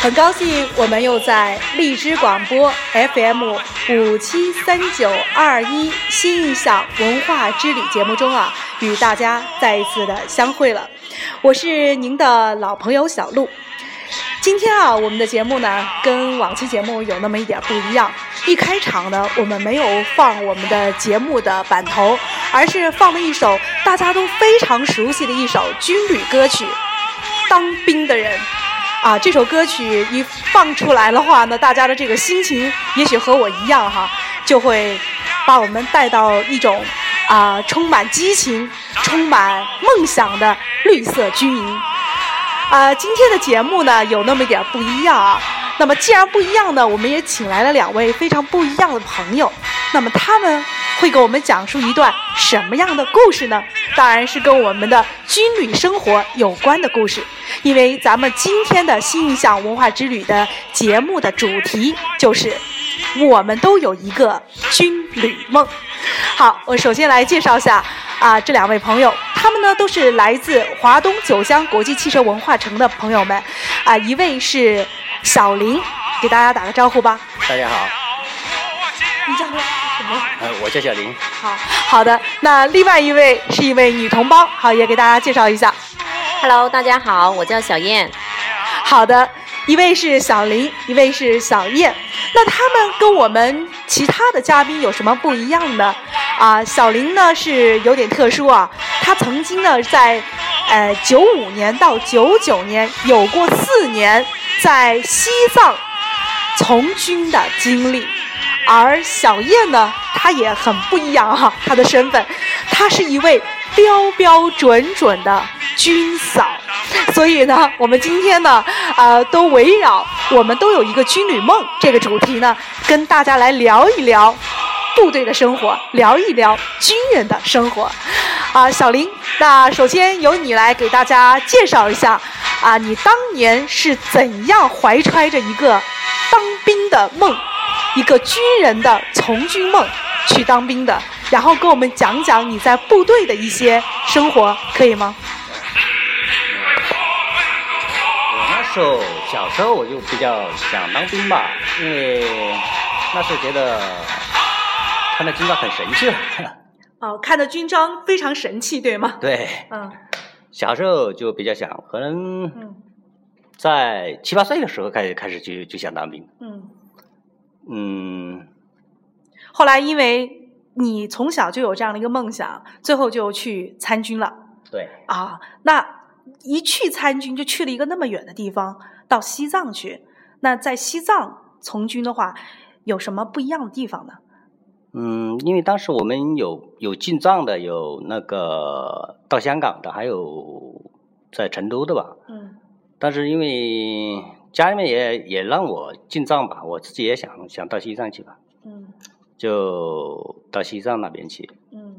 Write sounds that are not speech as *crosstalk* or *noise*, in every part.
很高兴我们又在荔枝广播 FM 五七三九二一新印象文化之旅节目中啊，与大家再一次的相会了。我是您的老朋友小鹿。今天啊，我们的节目呢，跟往期节目有那么一点不一样。一开场呢，我们没有放我们的节目的版头，而是放了一首大家都非常熟悉的一首军旅歌曲《当兵的人》。啊，这首歌曲一放出来的话呢，大家的这个心情也许和我一样哈，就会把我们带到一种啊充满激情、充满梦想的绿色军营。啊，今天的节目呢有那么一点不一样啊。那么既然不一样呢，我们也请来了两位非常不一样的朋友。那么他们会给我们讲述一段什么样的故事呢？当然是跟我们的军旅生活有关的故事。因为咱们今天的新印象文化之旅的节目的主题就是我们都有一个军旅梦。好，我首先来介绍一下啊这两位朋友。他们呢都是来自华东九江国际汽车文化城的朋友们，啊，一位是小林，给大家打个招呼吧。大家好。你叫什么？呃，我叫小林。好，好的。那另外一位是一位女同胞，好，也给大家介绍一下。Hello，大家好，我叫小燕。好的。一位是小林，一位是小燕。那他们跟我们其他的嘉宾有什么不一样呢？啊，小林呢是有点特殊啊，他曾经呢在呃九五年到九九年有过四年在西藏从军的经历，而小燕呢，她也很不一样哈，她的身份，她是一位标标准准的军嫂。所以呢，我们今天呢，呃，都围绕我们都有一个军旅梦这个主题呢，跟大家来聊一聊部队的生活，聊一聊军人的生活。啊，小林，那首先由你来给大家介绍一下，啊，你当年是怎样怀揣着一个当兵的梦，一个军人的从军梦去当兵的，然后跟我们讲讲你在部队的一些生活，可以吗？我那时候小时候我就比较想当兵吧，因为那时候觉得看到军装很神气 *laughs* 了。哦，看到军装非常神气，对吗？对。嗯。小时候就比较想，可能在七八岁的时候开始开始就就想当兵。嗯。嗯。后来因为你从小就有这样的一个梦想，最后就去参军了。对。啊，那。一去参军就去了一个那么远的地方，到西藏去。那在西藏从军的话，有什么不一样的地方呢？嗯，因为当时我们有有进藏的，有那个到香港的，还有在成都的吧。嗯。但是因为家里面也也让我进藏吧，我自己也想想到西藏去吧。嗯。就到西藏那边去。嗯。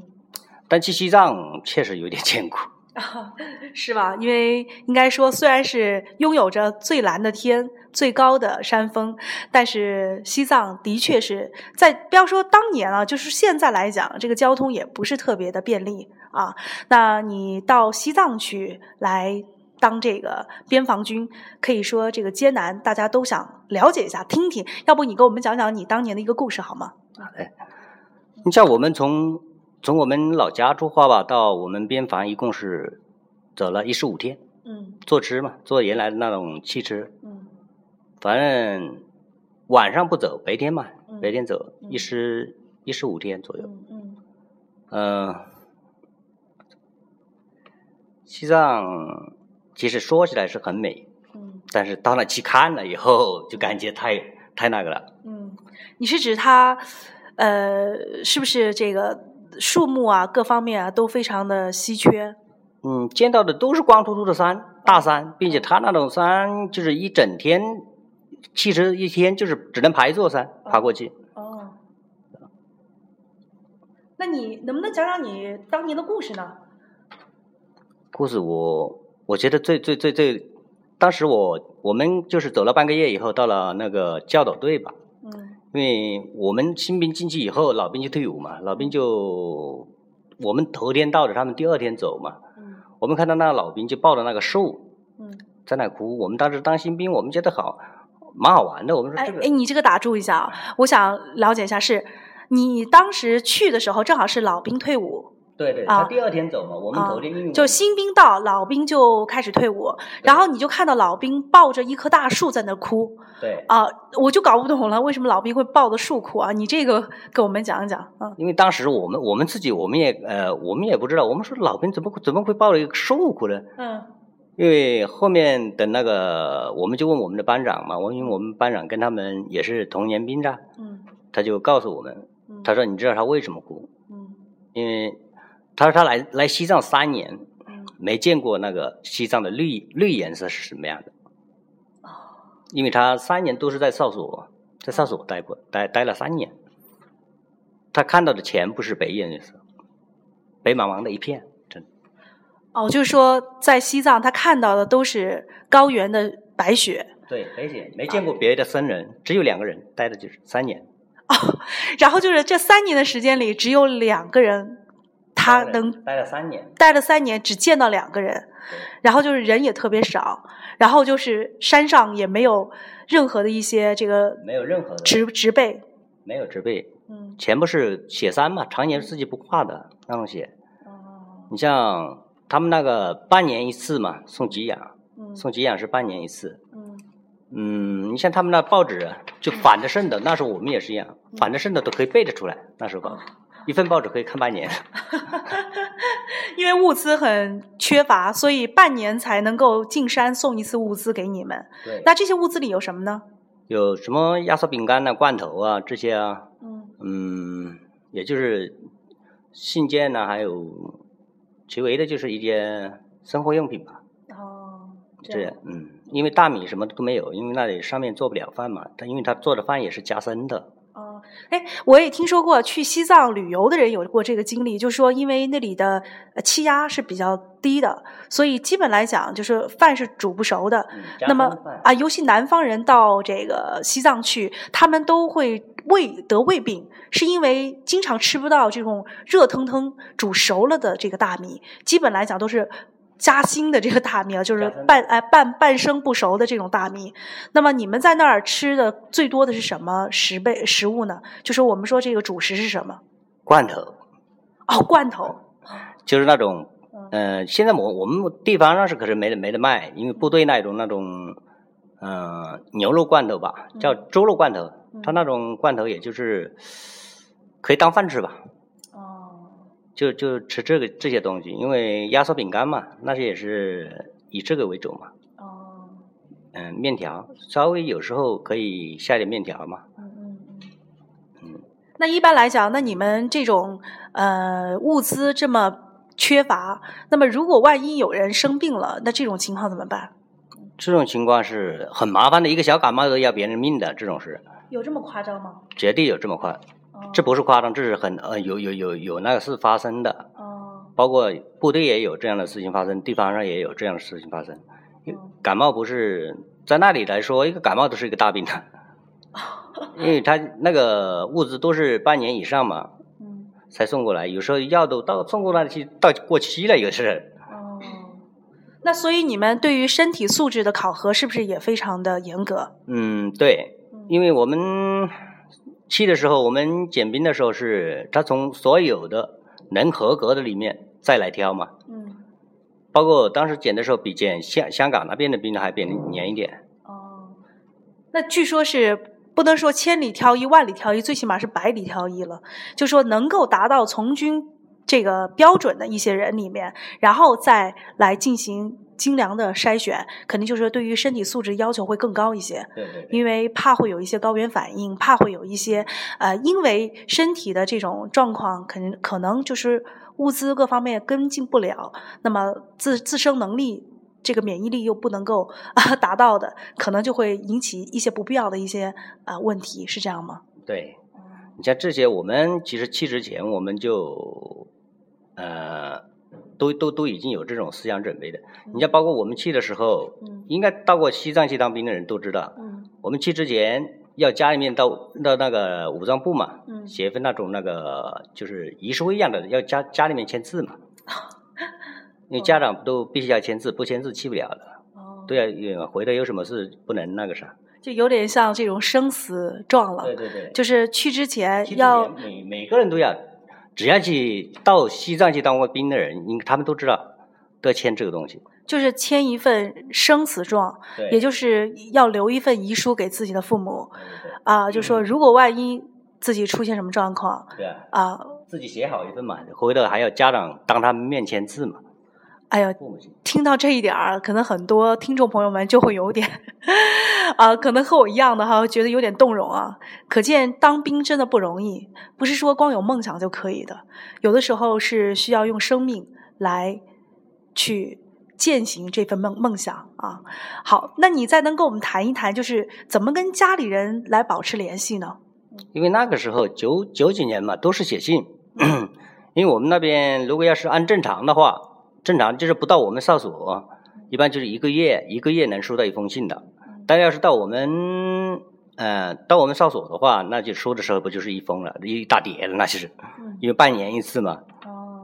但去西藏确实有点艰苦。啊，*laughs* 是吧？因为应该说，虽然是拥有着最蓝的天、最高的山峰，但是西藏的确是在不要说当年啊，就是现在来讲，这个交通也不是特别的便利啊。那你到西藏去来当这个边防军，可以说这个艰难，大家都想了解一下、听听。要不你给我们讲讲你当年的一个故事好吗？好嘞。你像我们从。从我们老家出发吧，到我们边防一共是走了一十五天。嗯。坐车嘛，坐原来的那种汽车。嗯。反正晚上不走，白天嘛，白天走，一十一十五天左右。嗯嗯。嗯。西藏其实说起来是很美。嗯。但是到那去看了以后，就感觉太太那个了。嗯。你是指它，呃，是不是这个？树木啊，各方面啊都非常的稀缺。嗯，见到的都是光秃秃的山，大山，并且它那种山就是一整天，其实一天就是只能爬一座山，爬过去。哦。那你能不能讲讲你当年的故事呢？故事我我觉得最最最最，当时我我们就是走了半个月以后，到了那个教导队吧。嗯。因为我们新兵进去以后，老兵就退伍嘛，老兵就我们头天到的，他们第二天走嘛。嗯。我们看到那个老兵就抱着那个树，嗯，在那哭。我们当时当新兵，我们觉得好，蛮好玩的。我们说这个，哎，你这个打住一下啊，我想了解一下，是你当时去的时候，正好是老兵退伍。对对，他第二天走嘛，我们头天就新兵到，老兵就开始退伍，然后你就看到老兵抱着一棵大树在那哭。对啊，我就搞不懂了，为什么老兵会抱着树哭啊？你这个给我们讲一讲啊。因为当时我们我们自己我们也呃我们也不知道，我们说老兵怎么怎么会抱着一个树哭呢？嗯。因为后面等那个，我们就问我们的班长嘛，我因为我们班长跟他们也是同年兵的，嗯，他就告诉我们，他说你知道他为什么哭？嗯，因为。他说他来来西藏三年，没见过那个西藏的绿绿颜色是什么样的。因为他三年都是在哨所，在哨所待过，待待了三年。他看到的全部是白颜色，白茫茫的一片，真的。哦，就是说在西藏，他看到的都是高原的白雪。对，白雪，没见过别的僧人，只有两个人待的就是三年。哦，*laughs* 然后就是这三年的时间里，只有两个人。他能待了三年，待了三年只见到两个人，然后就是人也特别少，然后就是山上也没有任何的一些这个没有任何的植植被，没有植被，嗯，全部是雪山嘛，常年自己不跨的那种雪。哦，你像他们那个半年一次嘛，送给养，送给养是半年一次。嗯，嗯，你像他们那报纸就反着剩的，那时候我们也是一样，反着剩的都可以背得出来，那时候。一份报纸可以看半年，*laughs* 因为物资很缺乏，所以半年才能够进山送一次物资给你们。对，那这些物资里有什么呢？有什么压缩饼干呐、罐头啊这些啊？嗯嗯，也就是信件呐，还有其为的就是一些生活用品吧。哦，这嗯，因为大米什么的都没有，因为那里上面做不了饭嘛。他因为他做的饭也是加生的。哦，哎，我也听说过去西藏旅游的人有过这个经历，就是说因为那里的气压是比较低的，所以基本来讲就是饭是煮不熟的。那么啊，尤其南方人到这个西藏去，他们都会胃得胃病，是因为经常吃不到这种热腾腾煮熟了的这个大米，基本来讲都是。夹心的这个大米啊，就是半哎半半生不熟的这种大米。那么你们在那儿吃的最多的是什么食备食物呢？就是我们说这个主食是什么？罐头。哦，罐头。就是那种，嗯，现在我我们地方上是可是没得没得卖，因为部队那种那种，嗯，牛肉罐头吧，叫猪肉罐头，它那种罐头也就是可以当饭吃吧。就就吃这个这些东西，因为压缩饼干嘛，那些也是以这个为主嘛。哦。嗯，面条稍微有时候可以下点面条嘛。嗯嗯嗯。嗯。那一般来讲，那你们这种呃物资这么缺乏，那么如果万一有人生病了，那这种情况怎么办？这种情况是很麻烦的，一个小感冒都要别人命的这种事。有这么夸张吗？绝对有这么快。这不是夸张，这是很呃有有有有那个事发生的，哦，包括部队也有这样的事情发生，地方上也有这样的事情发生。感冒不是在那里来说，一个感冒都是一个大病的，*laughs* 因为他那个物资都是半年以上嘛，嗯，才送过来，有时候药都到送过来去到过期了，有时。哦，那所以你们对于身体素质的考核是不是也非常的严格？嗯，对，因为我们。去的时候，我们减兵的时候是，他从所有的能合格的里面再来挑嘛。嗯。包括当时减的时候，比减香香港那边的兵还严严一点。哦。那据说是不能说千里挑一，万里挑一，最起码是百里挑一了。就说能够达到从军这个标准的一些人里面，然后再来进行。精良的筛选，肯定就是对于身体素质要求会更高一些。对对。因为怕会有一些高原反应，怕会有一些呃，因为身体的这种状况，肯可能就是物资各方面跟进不了，那么自自身能力这个免疫力又不能够 *laughs* 达到的，可能就会引起一些不必要的一些啊问题，是这样吗？对。你像这些，我们其实去之前我们就呃。都都都已经有这种思想准备的，你像包括我们去的时候，应该到过西藏去当兵的人都知道，我们去之前要家里面到到那个武装部嘛，写一份那种那个就是仪式会一样的，要家家里面签字嘛，*laughs* 因为家长都必须要签字，不签字去不了的。哦对啊，回头有什么事不能那个啥。就有点像这种生死状了。对对对。就是去之前要每每个人都要，只要去到西藏去当过兵的人，应他们都知道都要签这个东西。就是签一份生死状，也就是要留一份遗书给自己的父母。啊，就说如果万一自己出现什么状况，对啊，自己写好一份嘛，回头还要家长当他们面签字嘛。哎呀，听到这一点儿，可能很多听众朋友们就会有点啊，可能和我一样的哈，觉得有点动容啊。可见当兵真的不容易，不是说光有梦想就可以的，有的时候是需要用生命来去践行这份梦梦想啊。好，那你再能跟我们谈一谈，就是怎么跟家里人来保持联系呢？因为那个时候九九几年嘛，都是写信，因为我们那边如果要是按正常的话。正常就是不到我们哨所，一般就是一个月，一个月能收到一封信的。但要是到我们，呃，到我们哨所的话，那就收的时候不就是一封了，一大叠了，那就是，因为半年一次嘛，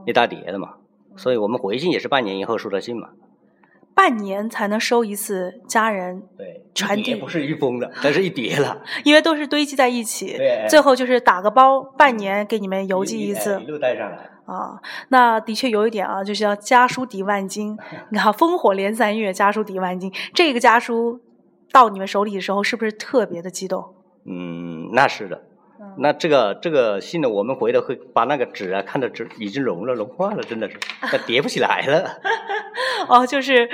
一大叠的嘛，所以我们回信也是半年以后收到信嘛。半年才能收一次家人对传递，不是一封的，但是一叠了，*laughs* 因为都是堆积在一起，最后就是打个包，半年给你们邮寄一次，一路带上来。啊，那的确有一点啊，就是要家书抵万金。*laughs* 你看，烽火连三月，家书抵万金。这个家书到你们手里的时候，是不是特别的激动？嗯，那是的。那这个这个信呢，我们回头会把那个纸啊，看到纸已经融了，融化了，真的是，*laughs* 它叠不起来了。*laughs* 哦，就是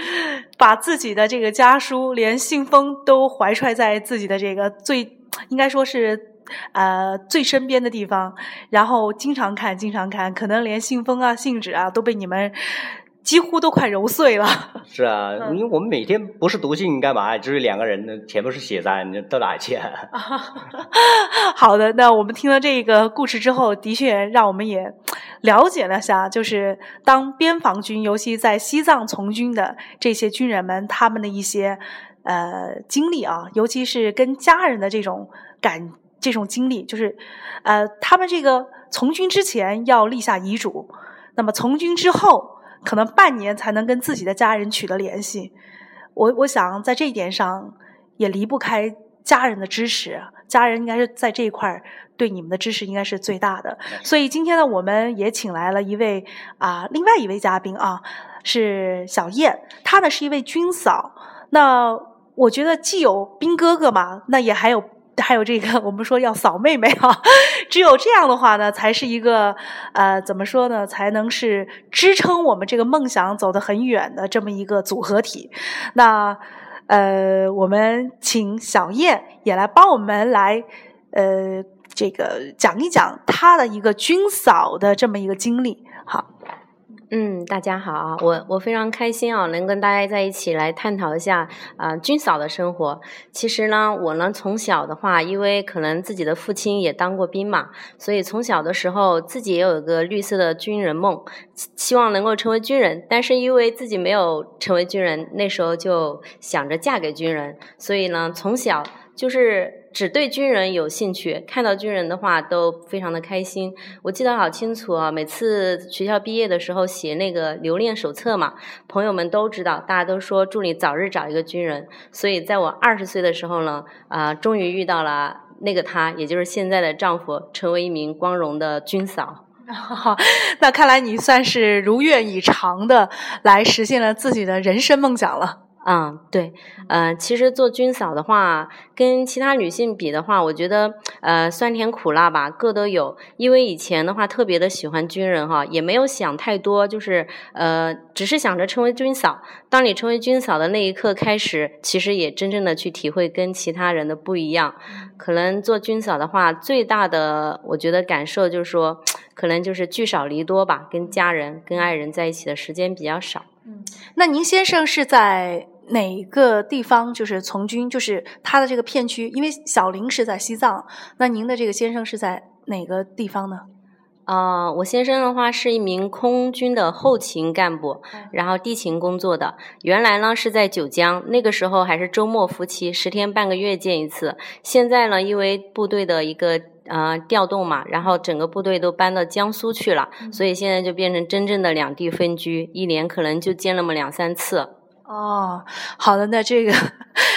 把自己的这个家书，连信封都怀揣在自己的这个最，应该说是呃最身边的地方，然后经常看，经常看，可能连信封啊、信纸啊都被你们。几乎都快揉碎了。*laughs* 是啊，因为我们每天不是读信干嘛？就是两个人，全部是写在，你到哪去？*laughs* 好的，那我们听了这个故事之后，的确让我们也了解了下，就是当边防军，尤其在西藏从军的这些军人们，他们的一些呃经历啊，尤其是跟家人的这种感，这种经历，就是呃，他们这个从军之前要立下遗嘱，那么从军之后。可能半年才能跟自己的家人取得联系，我我想在这一点上也离不开家人的支持，家人应该是在这一块对你们的支持应该是最大的。所以今天呢，我们也请来了一位啊，另外一位嘉宾啊，是小燕，她呢是一位军嫂。那我觉得既有兵哥哥嘛，那也还有。还有这个，我们说要扫妹妹哈，只有这样的话呢，才是一个呃，怎么说呢，才能是支撑我们这个梦想走得很远的这么一个组合体。那呃，我们请小燕也来帮我们来呃，这个讲一讲她的一个军嫂的这么一个经历。好。嗯，大家好，我我非常开心啊，能跟大家在一起来探讨一下啊军嫂的生活。其实呢，我呢从小的话，因为可能自己的父亲也当过兵嘛，所以从小的时候自己也有一个绿色的军人梦，希望能够成为军人。但是因为自己没有成为军人，那时候就想着嫁给军人，所以呢从小。就是只对军人有兴趣，看到军人的话都非常的开心。我记得好清楚啊，每次学校毕业的时候写那个留恋手册嘛，朋友们都知道，大家都说祝你早日找一个军人。所以在我二十岁的时候呢，啊，终于遇到了那个他，也就是现在的丈夫，成为一名光荣的军嫂。*laughs* 那看来你算是如愿以偿的来实现了自己的人生梦想了。嗯，对，呃，其实做军嫂的话，跟其他女性比的话，我觉得，呃，酸甜苦辣吧，各都有。因为以前的话，特别的喜欢军人哈，也没有想太多，就是，呃，只是想着成为军嫂。当你成为军嫂的那一刻开始，其实也真正的去体会跟其他人的不一样。可能做军嫂的话，最大的我觉得感受就是说，可能就是聚少离多吧，跟家人、跟爱人在一起的时间比较少。嗯，那您先生是在？哪个地方就是从军，就是他的这个片区，因为小林是在西藏，那您的这个先生是在哪个地方呢？啊，我先生的话是一名空军的后勤干部，然后地勤工作的。原来呢是在九江，那个时候还是周末夫妻，十天半个月见一次。现在呢，因为部队的一个呃调动嘛，然后整个部队都搬到江苏去了，所以现在就变成真正的两地分居，一年可能就见那么两三次。哦，好的，那这个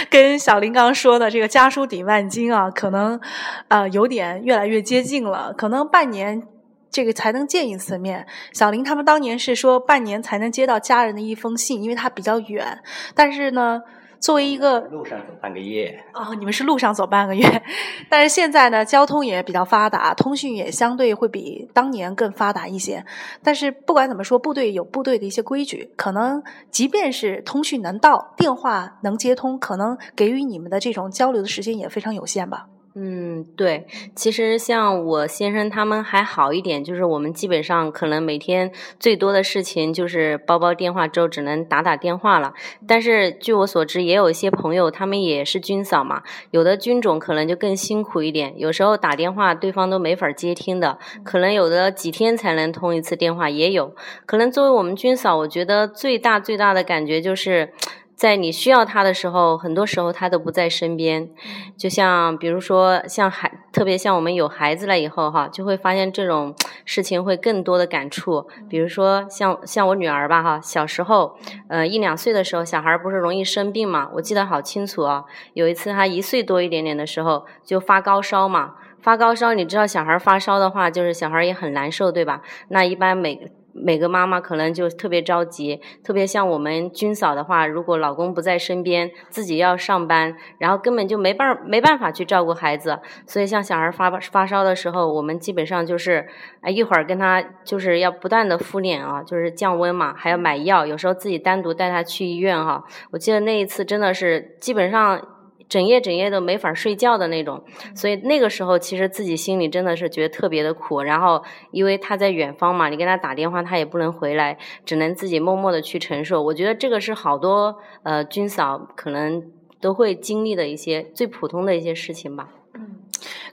跟小林刚刚说的这个家书抵万金啊，可能呃有点越来越接近了，可能半年这个才能见一次面。小林他们当年是说半年才能接到家人的一封信，因为他比较远，但是呢。作为一个路上走半个月哦，你们是路上走半个月，*laughs* 但是现在呢，交通也比较发达，通讯也相对会比当年更发达一些。但是不管怎么说，部队有部队的一些规矩，可能即便是通讯能到，电话能接通，可能给予你们的这种交流的时间也非常有限吧。嗯，对，其实像我先生他们还好一点，就是我们基本上可能每天最多的事情就是煲煲电话之后只能打打电话了。但是据我所知，也有一些朋友他们也是军嫂嘛，有的军种可能就更辛苦一点，有时候打电话对方都没法接听的，可能有的几天才能通一次电话，也有可能作为我们军嫂，我觉得最大最大的感觉就是。在你需要他的时候，很多时候他都不在身边。就像比如说，像孩，特别像我们有孩子了以后哈，就会发现这种 *tsk* 事情会更多的感触。比如说像像我女儿吧哈，小时候，呃一两岁的时候，小孩不是容易生病嘛？我记得好清楚啊。有一次他一岁多一点点的时候就发高烧嘛，发高烧，你知道小孩发烧的话，就是小孩也很难受，对吧？那一般每每个妈妈可能就特别着急，特别像我们军嫂的话，如果老公不在身边，自己要上班，然后根本就没办没办法去照顾孩子，所以像小孩发发烧的时候，我们基本上就是哎一会儿跟他就是要不断的敷脸啊，就是降温嘛，还要买药，有时候自己单独带他去医院哈。我记得那一次真的是基本上。整夜整夜都没法睡觉的那种，所以那个时候其实自己心里真的是觉得特别的苦。然后因为他在远方嘛，你跟他打电话他也不能回来，只能自己默默的去承受。我觉得这个是好多呃军嫂可能都会经历的一些最普通的一些事情吧。嗯，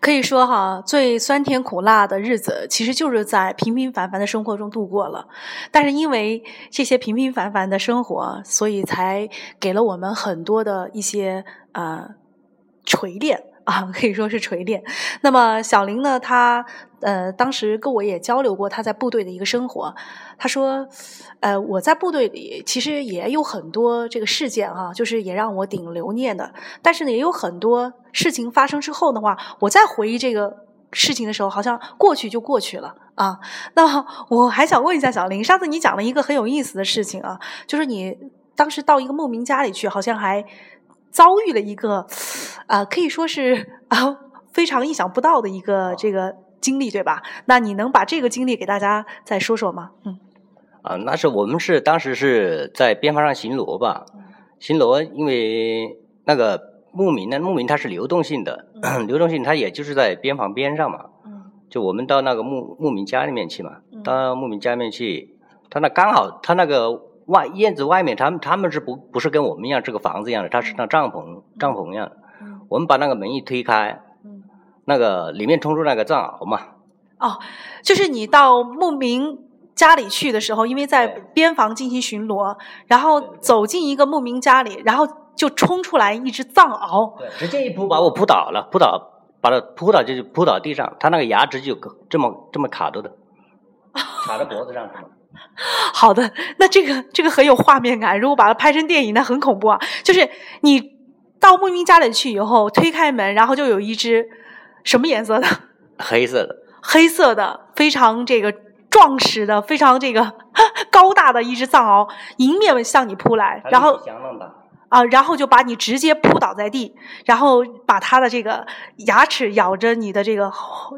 可以说哈，最酸甜苦辣的日子其实就是在平平凡凡的生活中度过了。但是因为这些平平凡凡的生活，所以才给了我们很多的一些。呃，锤炼 *laughs* 啊，可以说是锤炼。那么小林呢，他呃，当时跟我也交流过他在部队的一个生活。他说，呃，我在部队里其实也有很多这个事件啊，就是也让我挺留念的。但是呢，也有很多事情发生之后的话，我再回忆这个事情的时候，好像过去就过去了啊。那我还想问一下小林，上次你讲了一个很有意思的事情啊，就是你当时到一个牧民家里去，好像还。遭遇了一个，啊，可以说是啊非常意想不到的一个这个经历，对吧？那你能把这个经历给大家再说说吗？嗯，啊，那是我们是当时是在边防上巡逻吧，巡逻，因为那个牧民呢，牧民它是流动性的，*clears throat* 流动性它也就是在边防边上嘛，嗯就我们到那个牧牧民家里面去嘛，到牧民家里面去，他那刚好他那个。外院子外面，他们他们是不不是跟我们一样这个房子一样的？他是那帐篷帐篷一样。我们把那个门一推开，那个里面冲出那个藏獒嘛。哦，就是你到牧民家里去的时候，因为在边防进行巡逻，然后走进一个牧民家里，然后就冲出来一只藏獒，对直接一扑把我扑倒了，扑倒把它扑倒就扑倒地上，它那个牙直就这么这么卡着的，*laughs* 卡在脖子上是吗？好的，那这个这个很有画面感。如果把它拍成电影，那很恐怖啊！就是你到牧民家里去以后，推开门，然后就有一只什么颜色的？黑色的。黑色的，非常这个壮实的，非常这个 *laughs* 高大的一只藏獒，迎面向你扑来，然后。啊，然后就把你直接扑倒在地，然后把他的这个牙齿咬着你的这个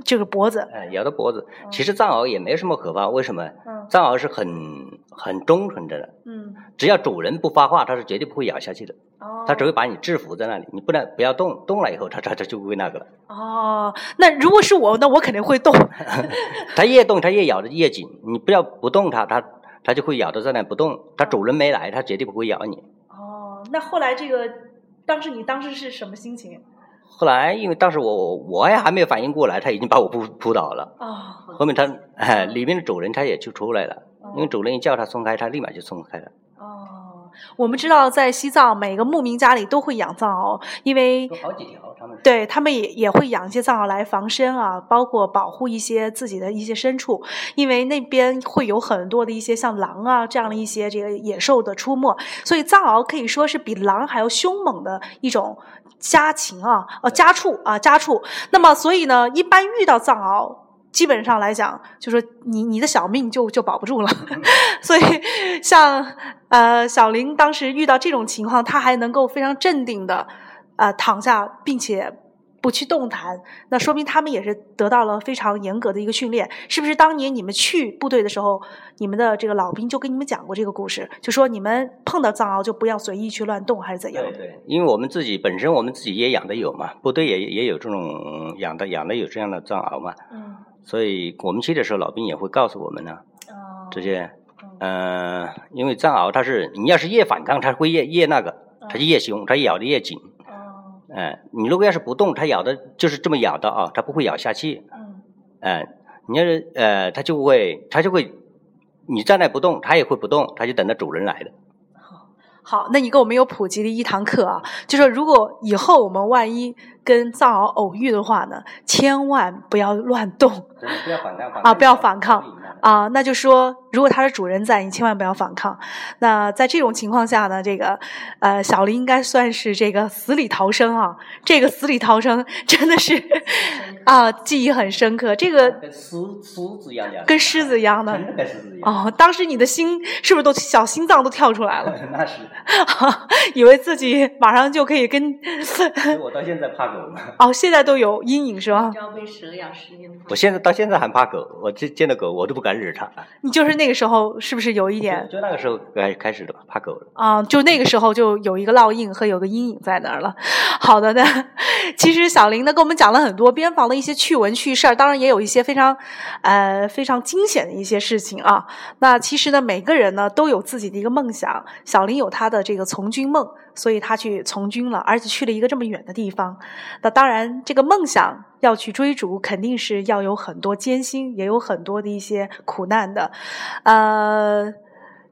这个脖子。哎，咬着脖子。其实藏獒也没什么可怕，为什么？嗯。藏獒是很很忠诚的。嗯。只要主人不发话，它是绝对不会咬下去的。哦。它只会把你制服在那里，你不能不要动，动了以后，它它它就会那个了。哦，那如果是我，那我肯定会动。*laughs* 它越动，它越咬的越紧。你不要不动它，它它就会咬着在那不动。它主人没来，它绝对不会咬你。那后来这个，当时你当时是什么心情？后来因为当时我我也还没有反应过来，他已经把我扑扑倒了。哦。后面他哎，里面的主人他也就出来了，因为主人一叫他松开，他立马就松开了。哦，我们知道，在西藏每个牧民家里都会养藏獒，因为好几条，他们对他们也也会养一些藏獒来防身啊，包括保护一些自己的一些牲畜，因为那边会有很多的一些像狼啊这样的一些这个野兽的出没，所以藏獒可以说是比狼还要凶猛的一种家禽啊，呃家畜啊家畜。那么所以呢，一般遇到藏獒。基本上来讲，就说你你的小命就就保不住了，*laughs* 所以像呃小林当时遇到这种情况，他还能够非常镇定的呃躺下，并且不去动弹，那说明他们也是得到了非常严格的一个训练，是不是？当年你们去部队的时候，你们的这个老兵就跟你们讲过这个故事，就说你们碰到藏獒就不要随意去乱动，还是怎样？对对，因为我们自己本身我们自己也养的有嘛，部队也也有这种养的养的有这样的藏獒嘛。嗯。所以我们去的时候，老兵也会告诉我们呢，这些，嗯，因为藏獒它是，你要是越反抗，它会越越那个，它就越凶，它咬的越紧。嗯，你如果要是不动，它咬的就是这么咬的啊，它不会咬下去。嗯，哎，你要是呃，它就会，它就会，你站那不动，它也会不动，它就等着主人来的。好，那你给我们有普及了一堂课啊，就说如果以后我们万一。跟藏獒偶遇的话呢，千万不要乱动，不要反抗啊！不要反抗啊！那就说，如果它是主人在，你千万不要反抗。那在这种情况下呢，这个呃，小林应该算是这个死里逃生啊！这个死里逃生真的是 *laughs* 啊，记忆很深刻。这个跟狮狮子一样的，跟狮子一样的，真的跟狮子一样。哦，当时你的心是不是都小心脏都跳出来了？*laughs* 那是，*laughs* 以为自己马上就可以跟。我到现在怕。哦，现在都有阴影是吧？被蛇咬十年。我现在到现在还怕狗，我见见到狗我都不敢惹它。你就是那个时候是不是有一点？就那个时候开开始的怕狗了。啊，就那个时候就有一个烙印和有个阴影在那儿了。好的呢，其实小林呢跟我们讲了很多边防的一些趣闻趣事儿，当然也有一些非常呃非常惊险的一些事情啊。那其实呢，每个人呢都有自己的一个梦想。小林有他的这个从军梦。所以他去从军了，而且去了一个这么远的地方。那当然，这个梦想要去追逐，肯定是要有很多艰辛，也有很多的一些苦难的。呃，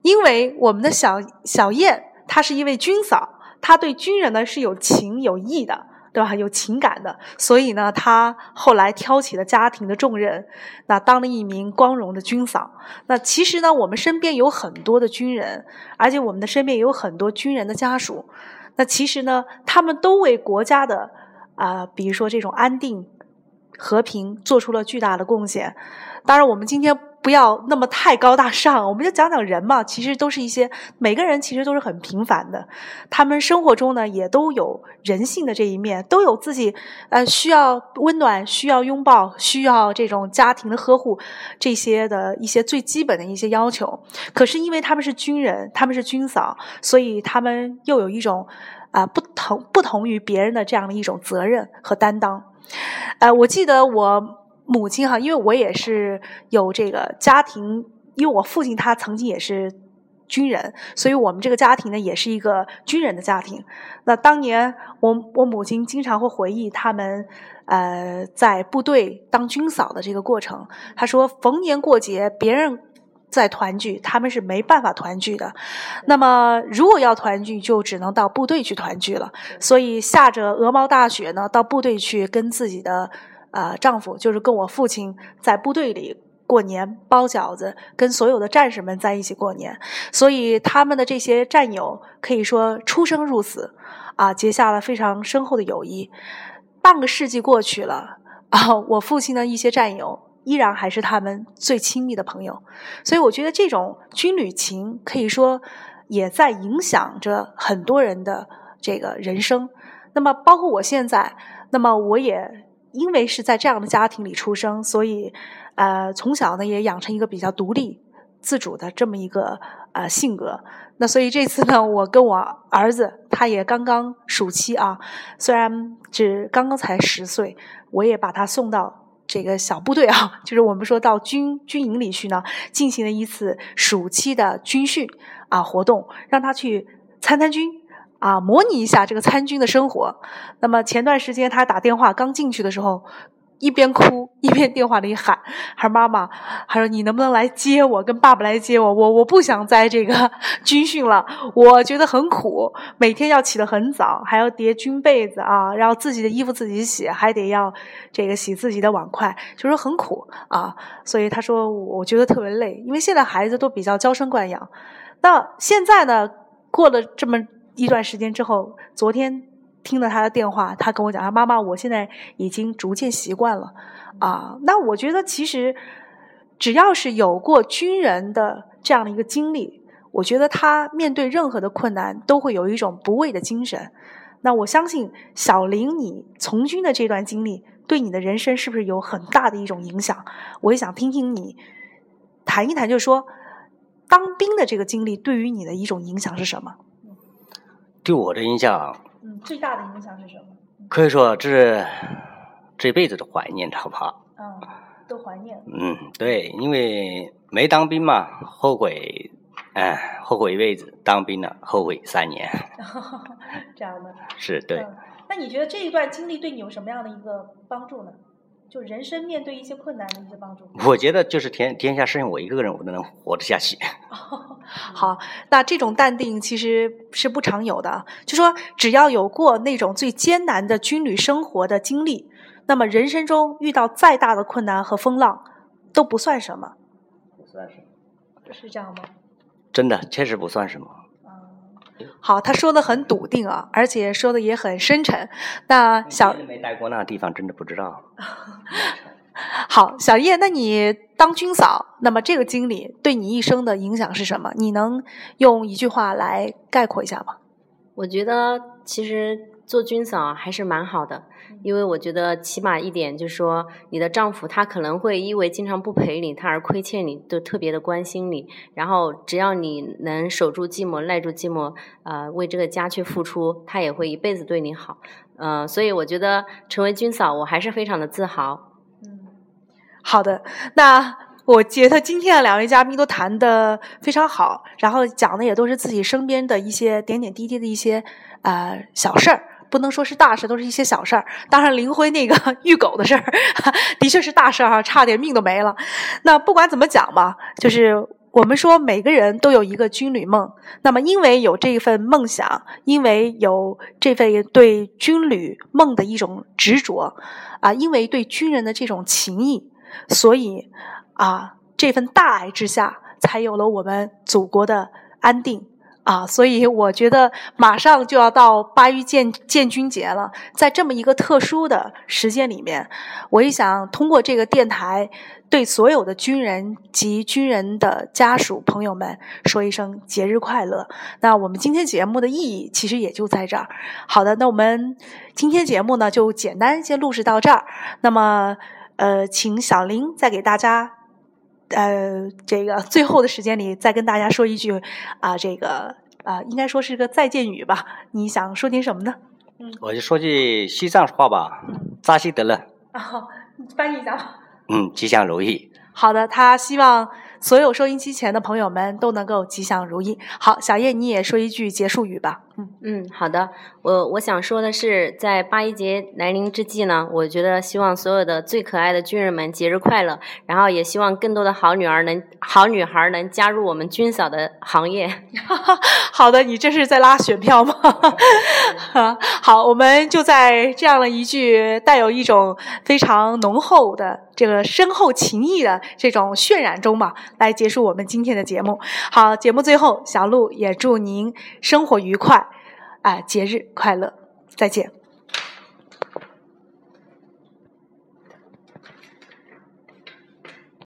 因为我们的小小燕，她是一位军嫂，她对军人呢是有情有义的。对吧？有情感的，所以呢，他后来挑起了家庭的重任，那当了一名光荣的军嫂。那其实呢，我们身边有很多的军人，而且我们的身边有很多军人的家属。那其实呢，他们都为国家的啊，比如说这种安定、和平，做出了巨大的贡献。当然，我们今天。不要那么太高大上，我们就讲讲人嘛。其实都是一些每个人其实都是很平凡的，他们生活中呢也都有人性的这一面，都有自己呃需要温暖、需要拥抱、需要这种家庭的呵护这些的一些最基本的一些要求。可是因为他们是军人，他们是军嫂，所以他们又有一种啊不同不同于别人的这样的一种责任和担当。呃，我记得我。母亲哈，因为我也是有这个家庭，因为我父亲他曾经也是军人，所以我们这个家庭呢也是一个军人的家庭。那当年我我母亲经常会回忆他们呃在部队当军嫂的这个过程。她说逢年过节别人在团聚，他们是没办法团聚的。那么如果要团聚，就只能到部队去团聚了。所以下着鹅毛大雪呢，到部队去跟自己的。啊，丈夫就是跟我父亲在部队里过年包饺子，跟所有的战士们在一起过年，所以他们的这些战友可以说出生入死，啊，结下了非常深厚的友谊。半个世纪过去了，啊，我父亲的一些战友依然还是他们最亲密的朋友，所以我觉得这种军旅情可以说也在影响着很多人的这个人生。那么，包括我现在，那么我也。因为是在这样的家庭里出生，所以，呃，从小呢也养成一个比较独立、自主的这么一个呃性格。那所以这次呢，我跟我儿子，他也刚刚暑期啊，虽然只刚刚才十岁，我也把他送到这个小部队啊，*laughs* 就是我们说到军军营里去呢，进行了一次暑期的军训啊活动，让他去参参军。啊，模拟一下这个参军的生活。那么前段时间他打电话刚进去的时候，一边哭一边电话里喊，还妈妈，还说你能不能来接我，跟爸爸来接我，我我不想在这个 *laughs* 军训了，我觉得很苦，每天要起得很早，还要叠军被子啊，然后自己的衣服自己洗，还得要这个洗自己的碗筷，就说很苦啊，所以他说我觉得特别累，因为现在孩子都比较娇生惯养，那现在呢，过了这么一段时间之后，昨天。听了他的电话，他跟我讲：“他妈妈，我现在已经逐渐习惯了啊。”那我觉得，其实只要是有过军人的这样的一个经历，我觉得他面对任何的困难都会有一种不畏的精神。那我相信小林，你从军的这段经历对你的人生是不是有很大的一种影响？我也想听听你谈一谈，就是说当兵的这个经历对于你的一种影响是什么？对我的影响。嗯，最大的影响是什么？可以说这是这辈子的怀念，知道吧？嗯，都怀念。嗯，对，因为没当兵嘛，后悔，哎，后悔一辈子；当兵了，后悔三年。*laughs* 这样的。是对。那你觉得这一段经历对你有什么样的一个帮助呢？就人生面对一些困难的一些帮助，我觉得就是天天下剩下我一个人，我都能活得下去。*laughs* *laughs* 好，那这种淡定其实是不常有的。就说只要有过那种最艰难的军旅生活的经历，那么人生中遇到再大的困难和风浪都不算什么。不算什么，是这样吗？真的，确实不算什么。好，他说的很笃定啊，而且说的也很深沉。那小没待过那地方，真的不知道。*laughs* 好，小叶，那你当军嫂，那么这个经历对你一生的影响是什么？你能用一句话来概括一下吗？我觉得其实。做军嫂还是蛮好的，因为我觉得起码一点就是说，你的丈夫他可能会因为经常不陪你，他而亏欠你，都特别的关心你。然后只要你能守住寂寞、耐住寂寞，呃，为这个家去付出，他也会一辈子对你好。呃，所以我觉得成为军嫂，我还是非常的自豪。嗯，好的，那我觉得今天的两位嘉宾都谈的非常好，然后讲的也都是自己身边的一些点点滴滴的一些呃小事儿。不能说是大事，都是一些小事儿。当然，林辉那个 *laughs* 遇狗的事儿，的确是大事儿哈，差点命都没了。那不管怎么讲吧，就是我们说每个人都有一个军旅梦。那么，因为有这份梦想，因为有这份对军旅梦的一种执着，啊，因为对军人的这种情谊，所以啊，这份大爱之下，才有了我们祖国的安定。啊，所以我觉得马上就要到八一建建军节了，在这么一个特殊的时间里面，我也想通过这个电台，对所有的军人及军人的家属朋友们说一声节日快乐。那我们今天节目的意义其实也就在这儿。好的，那我们今天节目呢就简单先录制到这儿。那么，呃，请小林再给大家。呃，这个最后的时间里，再跟大家说一句啊，这个啊，应该说是个再见语吧？你想说点什么呢？嗯，我就说句西藏话吧，扎西德勒。啊，翻译一下吧。嗯，吉祥如意。好的，他希望。所有收音机前的朋友们都能够吉祥如意。好，小叶你也说一句结束语吧。嗯嗯，好的。我我想说的是，在八一节来临之际呢，我觉得希望所有的最可爱的军人们节日快乐。然后也希望更多的好女儿能、好女孩能加入我们军嫂的行业。*laughs* 好的，你这是在拉选票吗？*laughs* 好，我们就在这样的一句带有一种非常浓厚的这个深厚情谊的这种渲染中吧。来结束我们今天的节目。好，节目最后，小鹿也祝您生活愉快，啊，节日快乐，再见。